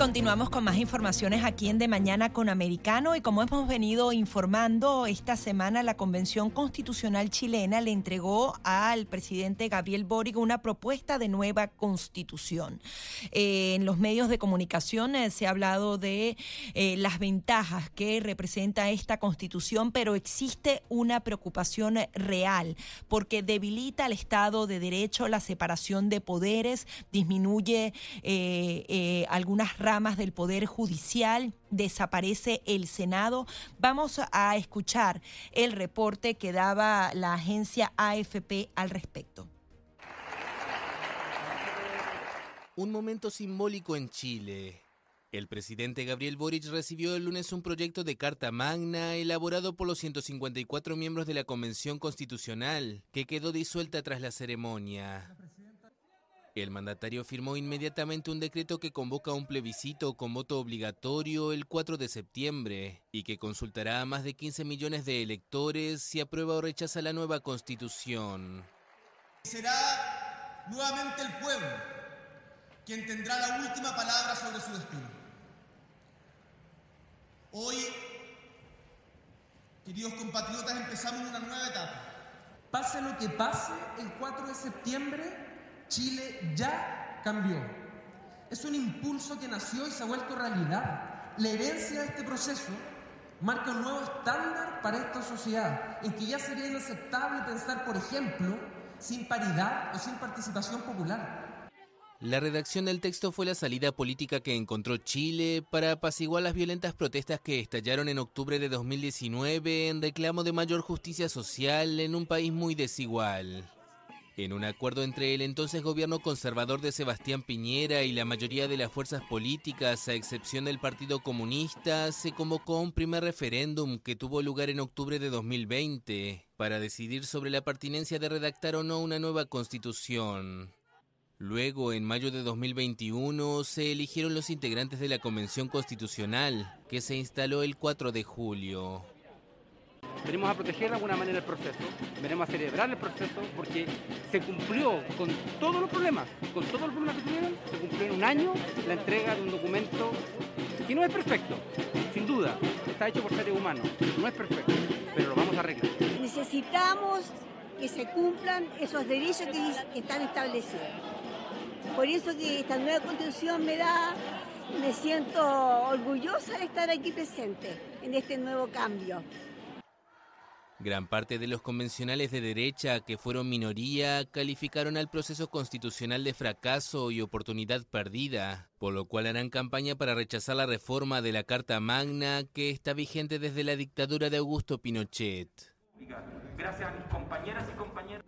Continuamos con más informaciones aquí en De Mañana con Americano y como hemos venido informando, esta semana la Convención Constitucional chilena le entregó al presidente Gabriel Boric una propuesta de nueva constitución. Eh, en los medios de comunicación eh, se ha hablado de eh, las ventajas que representa esta constitución, pero existe una preocupación real porque debilita el Estado de Derecho, la separación de poderes, disminuye algunas ramas del Poder Judicial, desaparece el Senado. Vamos a escuchar el reporte que daba la agencia AFP al respecto. Un momento simbólico en Chile. El presidente Gabriel Boric recibió el lunes un proyecto de Carta Magna elaborado por los 154 miembros de la Convención Constitucional, que quedó disuelta tras la ceremonia. El mandatario firmó inmediatamente un decreto que convoca un plebiscito con voto obligatorio el 4 de septiembre y que consultará a más de 15 millones de electores si aprueba o rechaza la nueva constitución. Será nuevamente el pueblo quien tendrá la última palabra sobre su destino. Hoy, queridos compatriotas, empezamos una nueva etapa. Pase lo que pase, el 4 de septiembre Chile ya cambió. Es un impulso que nació y se ha vuelto realidad. La herencia de este proceso marca un nuevo estándar para esta sociedad, en que ya sería inaceptable pensar, por ejemplo, sin paridad o sin participación popular. La redacción del texto fue la salida política que encontró Chile para apaciguar las violentas protestas que estallaron en octubre de 2019 en reclamo de mayor justicia social en un país muy desigual. En un acuerdo entre el entonces gobierno conservador de Sebastián Piñera y la mayoría de las fuerzas políticas, a excepción del Partido Comunista, se convocó un primer referéndum que tuvo lugar en octubre de 2020 para decidir sobre la pertinencia de redactar o no una nueva constitución. Luego, en mayo de 2021, se eligieron los integrantes de la Convención Constitucional, que se instaló el 4 de julio. Venimos a proteger de alguna manera el proceso, venimos a celebrar el proceso porque se cumplió con todos los problemas, con todos los problemas que tuvieron, se cumplió en un año la entrega de un documento que no es perfecto, sin duda, está hecho por seres humanos, no es perfecto, pero lo vamos a arreglar. Necesitamos que se cumplan esos derechos que, están establecidos. Por eso que esta nueva constitución me da, me siento orgullosa de estar aquí presente en este nuevo cambio. Gran parte de los convencionales de derecha, que fueron minoría, calificaron al proceso constitucional de fracaso y oportunidad perdida, por lo cual harán campaña para rechazar la reforma de la Carta Magna que está vigente desde la dictadura de Augusto Pinochet. Gracias a mis compañeras y compañeros.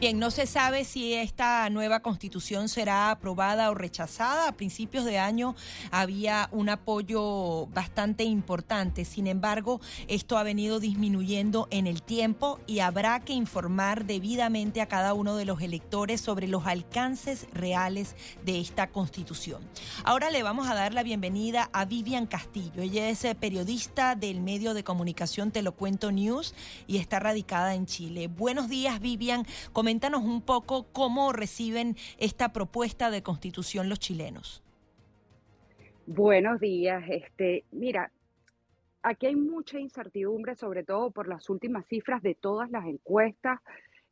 Bien, no se sabe si esta nueva constitución será aprobada o rechazada. A principios de año había un apoyo bastante importante. Sin embargo, esto ha venido disminuyendo en el tiempo y habrá que informar debidamente a cada uno de los electores sobre los alcances reales de esta constitución. Ahora le vamos a dar la bienvenida a Vivian Castillo. Ella es periodista del medio de comunicación Te lo cuento News y está radicada en Chile. Buenos días, Vivian. Coméntanos un poco cómo reciben esta propuesta de constitución los chilenos. Buenos días. Este, mira, aquí hay mucha incertidumbre, sobre todo por las últimas cifras de todas las encuestas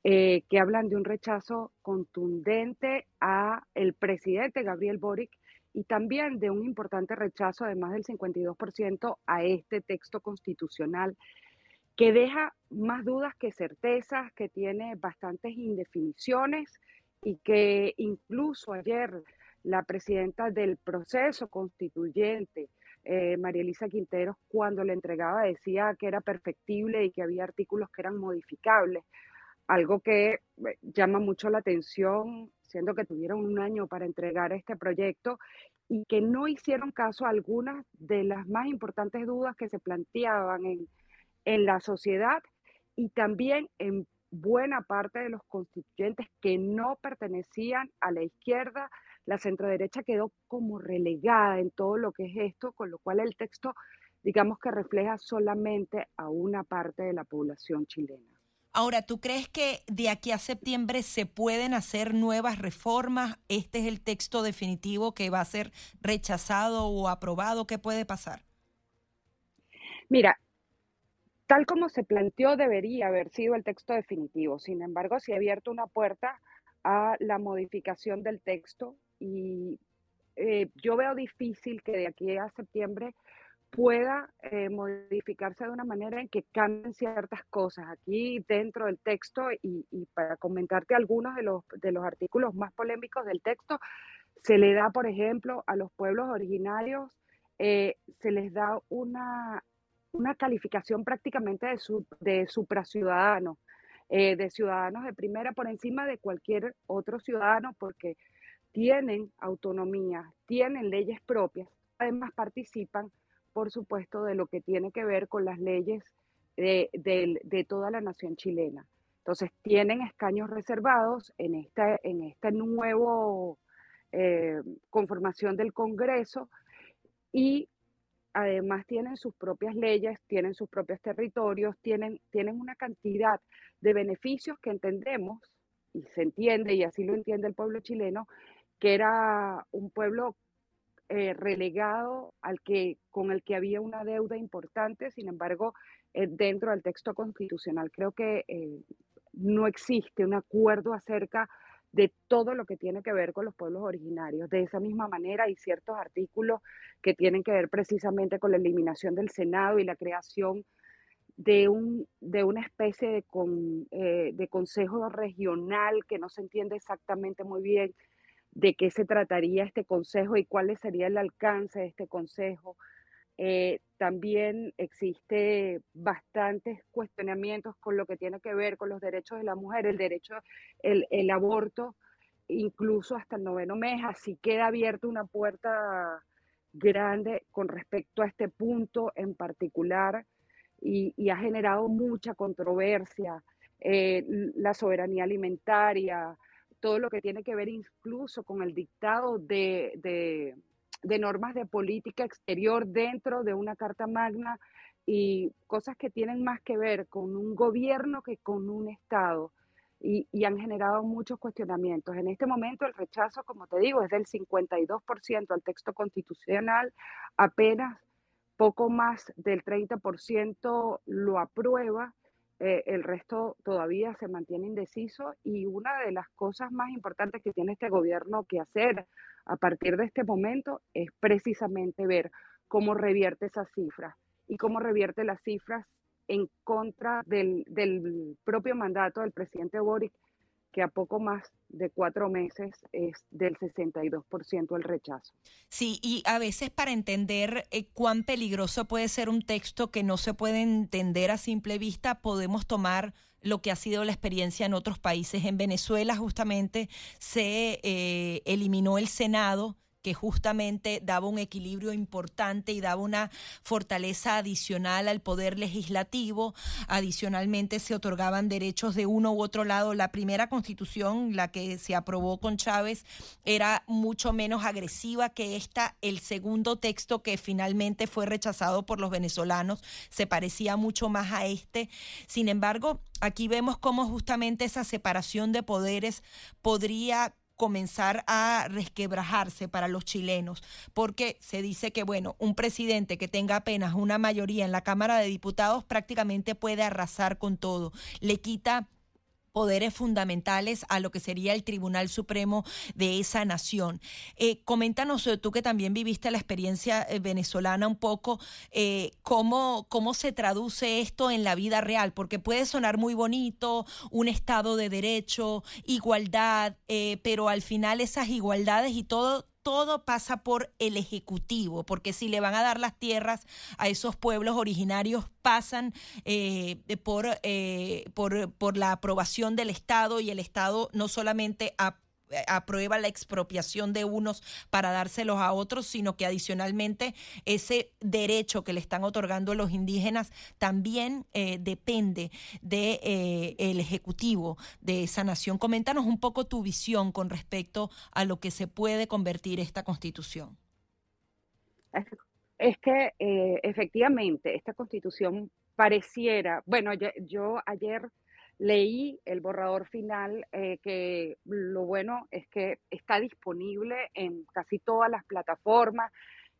eh, que hablan de un rechazo contundente a el presidente Gabriel Boric y también de un importante rechazo, además del 52%, a este texto constitucional que deja más dudas que certezas, que tiene bastantes indefiniciones y que incluso ayer la presidenta del proceso constituyente, eh, María Elisa Quinteros, cuando le entregaba decía que era perfectible y que había artículos que eran modificables, algo que eh, llama mucho la atención, siendo que tuvieron un año para entregar este proyecto y que no hicieron caso a algunas de las más importantes dudas que se planteaban en, en la sociedad y también en buena parte de los constituyentes que no pertenecían a la izquierda la centroderecha quedó como relegada en todo lo que es esto, con lo cual el texto, digamos que refleja solamente a una parte de la población chilena. Ahora, ¿tú crees que de aquí a septiembre se pueden hacer nuevas reformas? ¿Este es el texto definitivo que va a ser rechazado o aprobado? ¿Qué puede pasar? Mira, tal como se planteó debería haber sido el texto definitivo. Sin embargo, se ha abierto una puerta a la modificación del texto y eh, yo veo difícil que de aquí a septiembre pueda eh, modificarse de una manera en que cambien ciertas cosas aquí dentro del texto y, para comentarte algunos de los, de los artículos más polémicos del texto, se le da, por ejemplo, a los pueblos originarios, eh, se les da una, una calificación prácticamente de, su, de supraciudadanos, eh, de ciudadanos de primera por encima de cualquier otro ciudadano porque tienen autonomía, tienen leyes propias, además participan por supuesto, de lo que tiene que ver con las leyes de, toda la nación chilena. Entonces, tienen escaños reservados en esta, en esta nuevo eh, conformación del Congreso y además tienen sus propias leyes, tienen sus propios territorios, tienen, tienen una cantidad de beneficios que entendemos y se entiende, y así lo entiende el pueblo chileno, que era un pueblo eh, relegado al que, con el que había una deuda importante, sin embargo, eh, dentro del texto constitucional creo que eh, no existe un acuerdo acerca de todo lo que tiene que ver con los pueblos originarios. De esa misma manera hay ciertos artículos que tienen que ver precisamente con la eliminación del Senado y la creación de, un, de una especie de, con, de consejo regional que no se entiende exactamente muy bien de qué se trataría este consejo y cuál sería el alcance de este consejo. Eh, también existe bastantes cuestionamientos con lo que tiene que ver con los derechos de la mujer, el derecho, el, aborto, incluso hasta el noveno mes. Así queda abierta una puerta grande con respecto a este punto en particular y, y ha generado mucha controversia. Eh, la soberanía alimentaria, todo lo que tiene que ver incluso con el dictado de, normas de política exterior dentro de una Carta Magna y cosas que tienen más que ver con un gobierno que con un Estado. Y, han generado muchos cuestionamientos. En este momento el rechazo, como te digo, es del 52% al texto constitucional, apenas poco más del 30% lo aprueba eh, el resto todavía se mantiene indeciso y una de las cosas más importantes que tiene este gobierno que hacer a partir de este momento es precisamente ver cómo revierte esas cifras y cómo revierte las cifras en contra del, propio mandato del presidente Boric que a poco más de cuatro meses es del 62% el rechazo. Sí, y a veces para entender eh, cuán peligroso puede ser un texto que no se puede entender a simple vista, podemos tomar lo que ha sido la experiencia en otros países. En Venezuela justamente se eh, eliminó el Senado que justamente daba un equilibrio importante y daba una fortaleza adicional al poder legislativo. Adicionalmente se otorgaban derechos de uno u otro lado. La primera constitución, la que se aprobó con Chávez, era mucho menos agresiva que esta. El segundo texto que finalmente fue rechazado por los venezolanos se parecía mucho más a este. Sin embargo, aquí vemos cómo justamente esa separación de poderes podría comenzar a resquebrajarse para los chilenos, porque se dice que, bueno, un presidente que tenga apenas una mayoría en la Cámara de Diputados prácticamente puede arrasar con todo, le quita poderes fundamentales a lo que sería el Tribunal Supremo de esa nación. Eh, coméntanos, eh, tú que también viviste la experiencia eh, venezolana un poco, cómo, cómo se traduce esto en la vida real, porque puede sonar muy bonito, un Estado de derecho, igualdad, pero al final esas igualdades y todo todo pasa por el Ejecutivo, porque si le van a dar las tierras a esos pueblos originarios, pasan eh, por, eh, por, por la aprobación del Estado y el Estado no solamente eh, aprueba la expropiación de unos para dárselos a otros, sino que adicionalmente ese derecho que le están otorgando los indígenas también eh, depende del de, el Ejecutivo de esa nación. Coméntanos un poco tu visión con respecto a lo que se puede convertir esta constitución. Es que efectivamente esta constitución pareciera, bueno, yo, ayer leí el borrador final, eh, que lo bueno es que está disponible en casi todas las plataformas,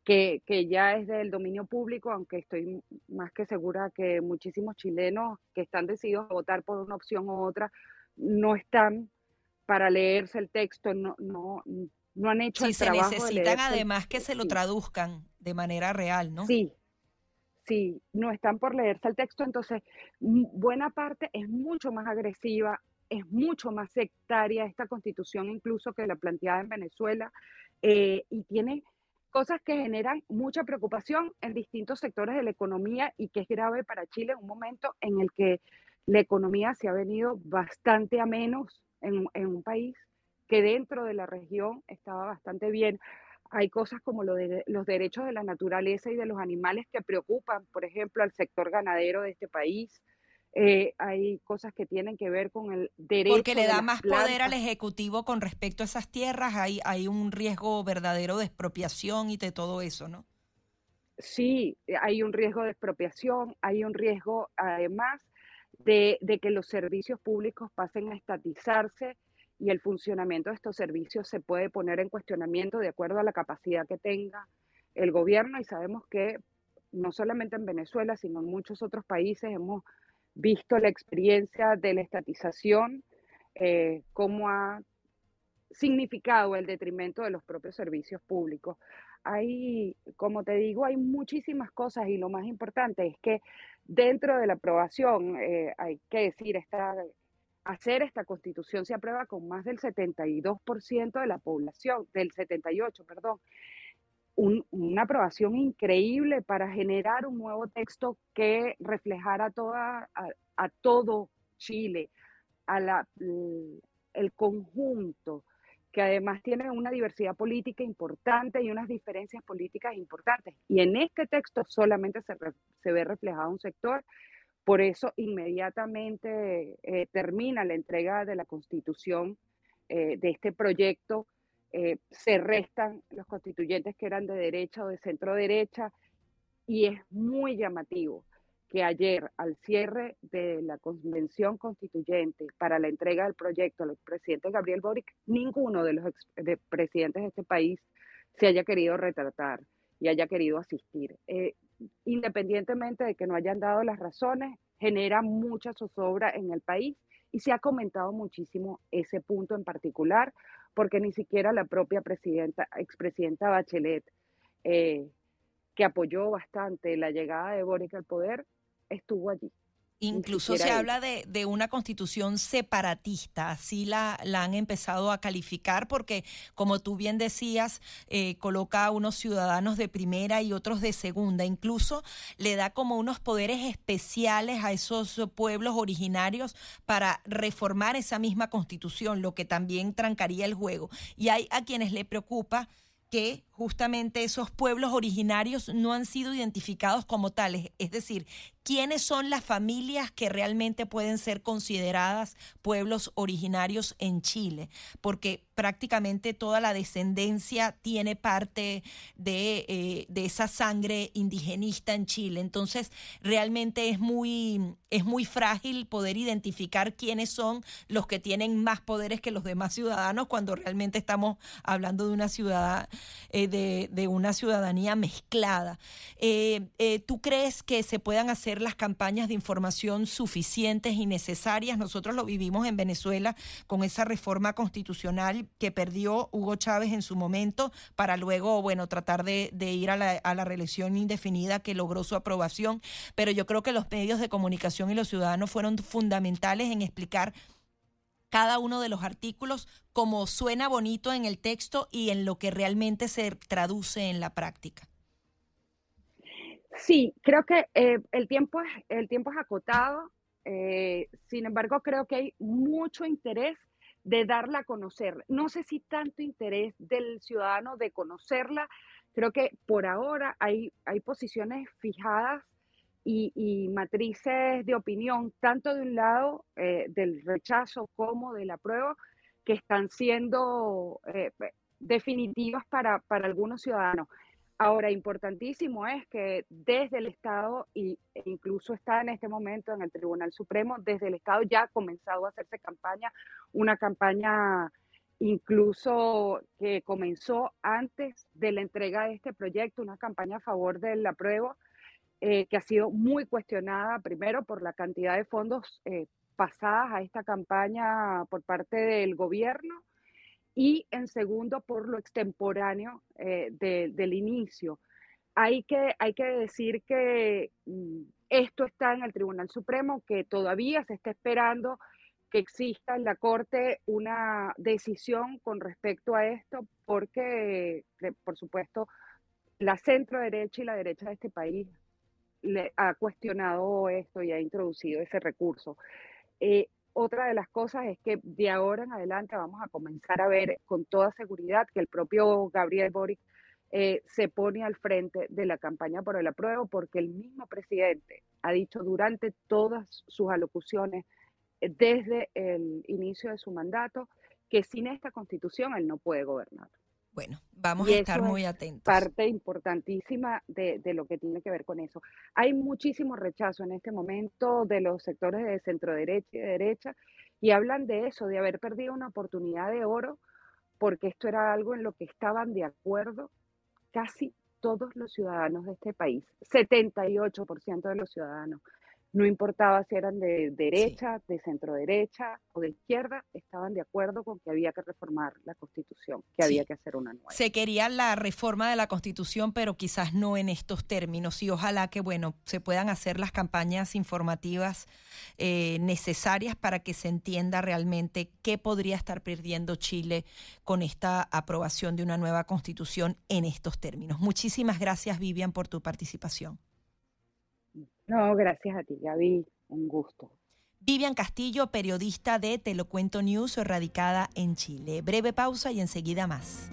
que, ya es del dominio público, aunque estoy más que segura que muchísimos chilenos que están decididos a votar por una opción u otra no están para leerse el texto, no, no, no han hecho el trabajo. Sí, se necesitan además que se lo traduzcan de manera real, ¿no? Sí, si no están por leerse el texto, entonces buena parte es mucho más agresiva, es mucho más sectaria esta constitución incluso que la planteada en Venezuela eh, y tiene cosas que generan mucha preocupación en distintos sectores de la economía y que es grave para Chile en un momento en el que la economía se ha venido bastante a menos en, en un país que dentro de la región estaba bastante bien hay cosas como lo de los derechos de la naturaleza y de los animales que preocupan, por ejemplo, al sector ganadero de este país. Eh, hay cosas que tienen que ver con el derecho. Porque le da más poder al Ejecutivo con respecto a esas tierras, hay, hay un riesgo verdadero de expropiación y de todo eso, ¿no? Sí, hay un riesgo de expropiación, hay un riesgo además de, de que los servicios públicos pasen a estatizarse y el funcionamiento de estos servicios se puede poner en cuestionamiento de acuerdo a la capacidad que tenga el gobierno y sabemos que no solamente en Venezuela, sino en muchos otros países hemos visto la experiencia de la estatización, eh, cómo ha significado el detrimento de los propios servicios públicos. Hay, como te digo, hay muchísimas cosas y lo más importante es que dentro de la aprobación, eh, hay que decir, está hacer esta constitución se aprueba con más del 72% de la población, del 78, perdón. una aprobación increíble para generar un nuevo texto que reflejara toda, a, todo Chile, a la, el conjunto, que además tiene una diversidad política importante y unas diferencias políticas importantes. Y en este texto solamente se, se ve reflejado un sector por eso inmediatamente eh, termina la entrega de la constitución eh, de este proyecto. Eh, se restan los constituyentes que eran de derecha o de centro derecha y es muy llamativo que ayer al cierre de la convención constituyente para la entrega del proyecto al presidente Gabriel Boric, ninguno de los presidentes de este país se haya querido retratar y haya querido asistir independientemente de que no hayan dado las razones, genera mucha zozobra en el país y se ha comentado muchísimo ese punto en particular, porque ni siquiera la propia presidenta, expresidenta Bachelet, eh, que apoyó bastante la llegada de Boric al poder, estuvo allí. Incluso se habla de, de, una constitución separatista, así la, la, han empezado a calificar porque, como tú bien decías, eh, coloca a unos ciudadanos de primera y otros de segunda. Incluso le da como unos poderes especiales a esos pueblos originarios para reformar esa misma constitución, lo que también trancaría el juego. Y hay a quienes le preocupa que justamente esos pueblos originarios no han sido identificados como tales, es decir, quiénes son las familias que realmente pueden ser consideradas pueblos originarios en Chile, porque prácticamente toda la descendencia tiene parte de, eh, de esa sangre indigenista en Chile. Entonces, realmente es muy, es muy frágil poder identificar quiénes son los que tienen más poderes que los demás ciudadanos cuando realmente estamos hablando de una ciudad, eh, de, de, una ciudadanía mezclada. Eh, ¿Tú crees que se puedan hacer las campañas de información suficientes y necesarias. Nosotros lo vivimos en Venezuela con esa reforma constitucional que perdió Hugo Chávez en su momento para luego, bueno, tratar de, ir a la, a la reelección indefinida que logró su aprobación. Pero yo creo que los medios de comunicación y los ciudadanos fueron fundamentales en explicar cada uno de los artículos como suena bonito en el texto y en lo que realmente se traduce en la práctica. Sí, creo que eh, el, tiempo es, el tiempo es acotado, eh, sin embargo creo que hay mucho interés de darla a conocer. No sé si tanto interés del ciudadano de conocerla. Creo que por ahora hay, hay posiciones fijadas y, matrices de opinión, tanto de un lado eh, del rechazo como de la prueba, que están siendo eh, definitivas para, para algunos ciudadanos. Ahora, importantísimo es que desde el Estado, e incluso está en este momento en el Tribunal Supremo, desde el Estado ya ha comenzado a hacerse campaña, una campaña incluso que comenzó antes de la entrega de este proyecto, una campaña a favor del apruebo, eh, que ha sido muy cuestionada, primero por la cantidad de fondos eh, pasadas a esta campaña por parte del gobierno y en segundo por lo extemporáneo eh, del inicio. Hay que, hay que decir que mm, esto está en el Tribunal Supremo, que todavía se está esperando que exista en la Corte una decisión con respecto a esto, porque, por supuesto, la centro derecha y la derecha de este país le ha cuestionado esto y ha introducido ese recurso. Eh, otra de las cosas es que de ahora en adelante vamos a comenzar a ver con toda seguridad que el propio Gabriel Boric eh, se pone al frente de la campaña por el apruebo porque el mismo presidente ha dicho durante todas sus alocuciones eh, desde el inicio de su mandato que sin esta constitución él no puede gobernar. Bueno, vamos a estar muy atentos. Parte importantísima de, de, lo que tiene que ver con eso. Hay muchísimo rechazo en este momento de los sectores de centro derecha y de derecha y hablan de eso, de haber perdido una oportunidad de oro, porque esto era algo en lo que estaban de acuerdo casi todos los ciudadanos de este país, 78% de los ciudadanos no importaba si eran de derecha, de centro derecha o de izquierda, estaban de acuerdo con que había que reformar la Constitución, que había que hacer una nueva. Se quería la reforma de la Constitución, pero quizás no en estos términos y ojalá que, bueno, se puedan hacer las campañas informativas eh, necesarias para que se entienda realmente qué podría estar perdiendo Chile con esta aprobación de una nueva Constitución en estos términos. Muchísimas gracias, Vivian, por tu participación. No, gracias a ti, Gaby. Un gusto. Vivian Castillo, periodista de Te lo cuento News, radicada en Chile. Breve pausa y enseguida más.